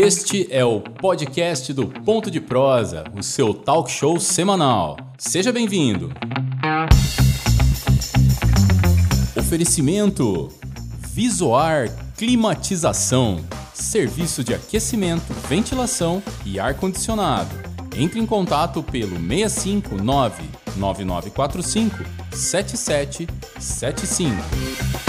Este é o podcast do Ponto de Prosa, o seu talk show semanal. Seja bem-vindo. Oferecimento: Visoar Climatização, serviço de aquecimento, ventilação e ar condicionado. Entre em contato pelo 659 9945 7775.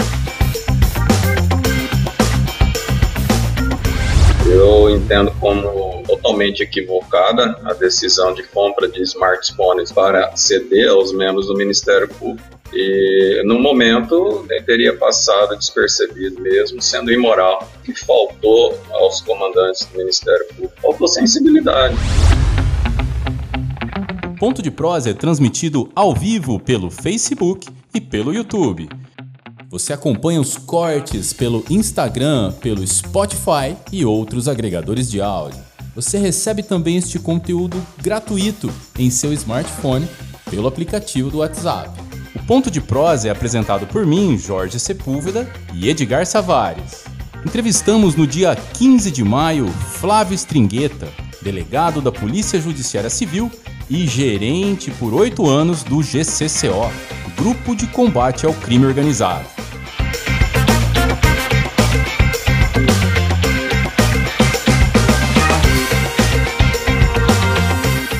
Eu entendo como totalmente equivocada a decisão de compra de smartphones para ceder aos membros do Ministério Público. E no momento teria passado despercebido mesmo, sendo imoral. Que faltou aos comandantes do Ministério Público? Faltou sensibilidade. Ponto de Prosa é transmitido ao vivo pelo Facebook e pelo YouTube. Você acompanha os cortes pelo Instagram, pelo Spotify e outros agregadores de áudio. Você recebe também este conteúdo gratuito em seu smartphone pelo aplicativo do WhatsApp. O Ponto de Prosa é apresentado por mim, Jorge Sepúlveda e Edgar Savares. Entrevistamos no dia 15 de maio Flávio Stringueta, delegado da Polícia Judiciária Civil e gerente por oito anos do GCCO, Grupo de Combate ao Crime Organizado.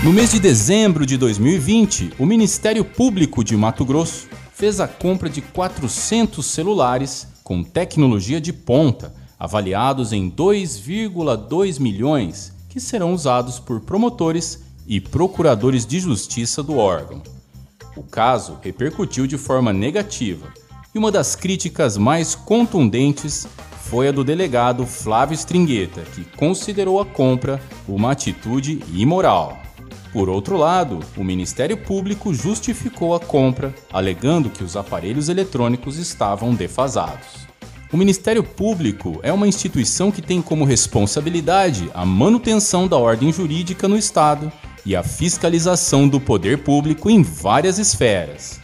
No mês de dezembro de 2020, o Ministério Público de Mato Grosso fez a compra de 400 celulares com tecnologia de ponta, avaliados em 2,2 milhões, que serão usados por promotores e procuradores de justiça do órgão. O caso repercutiu de forma negativa, e uma das críticas mais contundentes foi a do delegado Flávio Stringueta, que considerou a compra uma atitude imoral. Por outro lado, o Ministério Público justificou a compra, alegando que os aparelhos eletrônicos estavam defasados. O Ministério Público é uma instituição que tem como responsabilidade a manutenção da ordem jurídica no Estado e a fiscalização do poder público em várias esferas.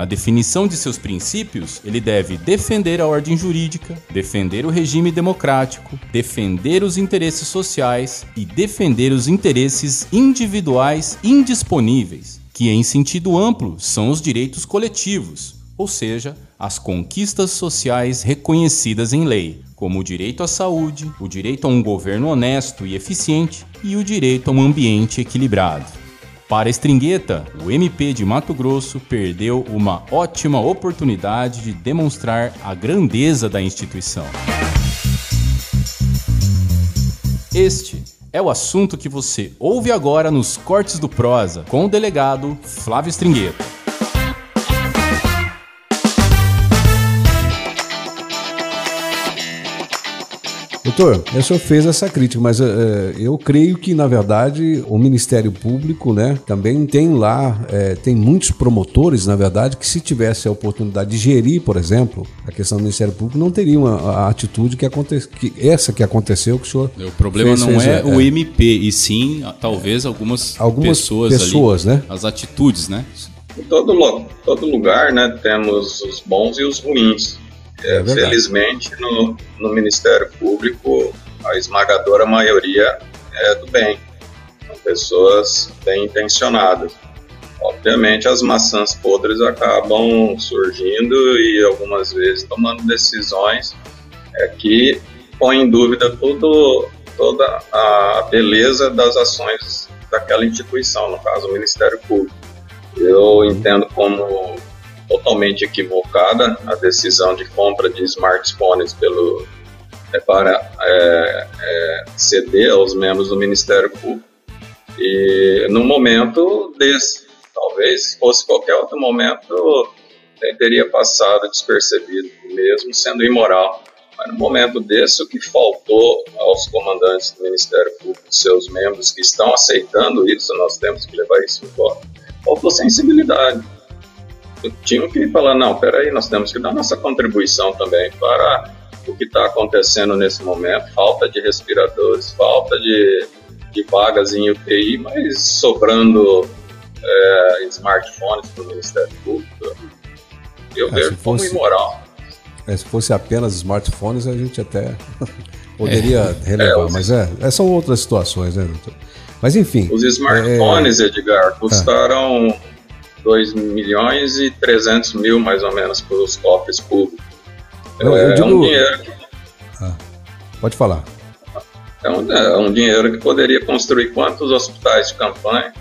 Na definição de seus princípios, ele deve defender a ordem jurídica, defender o regime democrático, defender os interesses sociais e defender os interesses individuais indisponíveis, que em sentido amplo são os direitos coletivos, ou seja, as conquistas sociais reconhecidas em lei, como o direito à saúde, o direito a um governo honesto e eficiente e o direito a um ambiente equilibrado. Para Stringueta, o MP de Mato Grosso perdeu uma ótima oportunidade de demonstrar a grandeza da instituição. Este é o assunto que você ouve agora nos Cortes do Prosa, com o delegado Flávio Stringueta. Doutor, o senhor fez essa crítica, mas uh, eu creio que, na verdade, o Ministério Público né, também tem lá, é, tem muitos promotores, na verdade, que se tivesse a oportunidade de gerir, por exemplo, a questão do Ministério Público, não teriam a, a atitude que, aconte, que essa que aconteceu que o senhor. O problema fez, não fez, é, é, o MP, e sim, talvez, algumas, algumas pessoas, pessoas ali, né? As atitudes, né? Em todo, todo lugar, né, temos os bons e os ruins. É, felizmente, no, no Ministério Público, a esmagadora maioria é do bem, são pessoas bem intencionadas. Obviamente, as maçãs podres acabam surgindo e algumas vezes tomando decisões é, que põem em dúvida toda a beleza das ações daquela instituição, no caso, o Ministério Público. Eu entendo como totalmente equivocada a decisão de compra de smartphones pelo, é, para é, é, ceder aos membros do Ministério Público. E no momento desse, talvez fosse qualquer outro momento, teria passado despercebido, mesmo sendo imoral. Mas no momento desse, o que faltou aos comandantes do Ministério Público, seus membros que estão aceitando isso, nós temos que levar isso em conta, faltou sensibilidade tinham que falar, não, peraí, nós temos que dar nossa contribuição também para o que está acontecendo nesse momento, falta de respiradores, falta de, de vagas em UTI, mas sobrando é, smartphones para o Ministério Público. Eu é, vejo como imoral. É, se fosse apenas smartphones, a gente até poderia é. relevar, é, mas é, é, são outras situações, né, doutor? Mas enfim. Os smartphones, é... Edgar, custaram ah. 2 milhões e 300 mil, mais ou menos, para os cofres públicos. Não, eu é, digo... um dinheiro que... ah, pode falar. É um, é um, dinheiro que poderia construir quantos hospitais de campanha,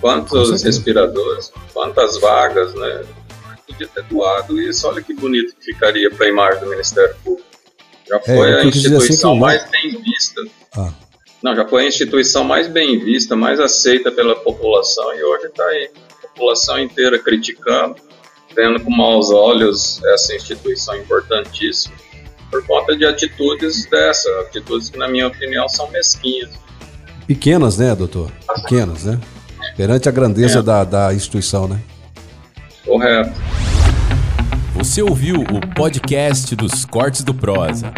quantos respiradores, quantas vagas, né? Podia ter doado isso, olha que bonito que ficaria para a imagem do Ministério Público. Já é, foi a assim instituição assim mais bem vista. Ah. Não, já foi a instituição mais bem vista, mais aceita pela população e hoje está aí população inteira criticando, vendo com maus olhos essa instituição importantíssima, por conta de atitudes dessa, atitudes que, na minha opinião, são mesquinhas. Pequenas, né, doutor? Pequenas, né? Perante a grandeza é. da, da instituição, né? Correto. Você ouviu o podcast dos Cortes do Prosa.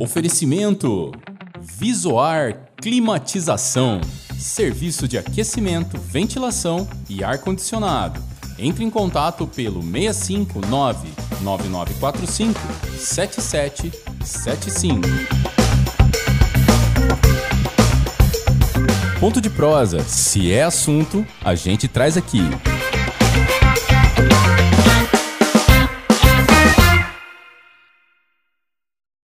Oferecimento Visoar Climatização serviço de aquecimento, ventilação e ar-condicionado. Entre em contato pelo 659 9945 7775. Ponto de prosa. Se é assunto, a gente traz aqui.